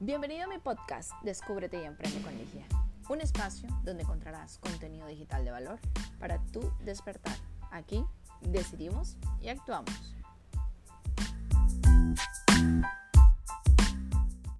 Bienvenido a mi podcast Descúbrete y Emprende con Ligia, un espacio donde encontrarás contenido digital de valor para tu despertar. Aquí decidimos y actuamos.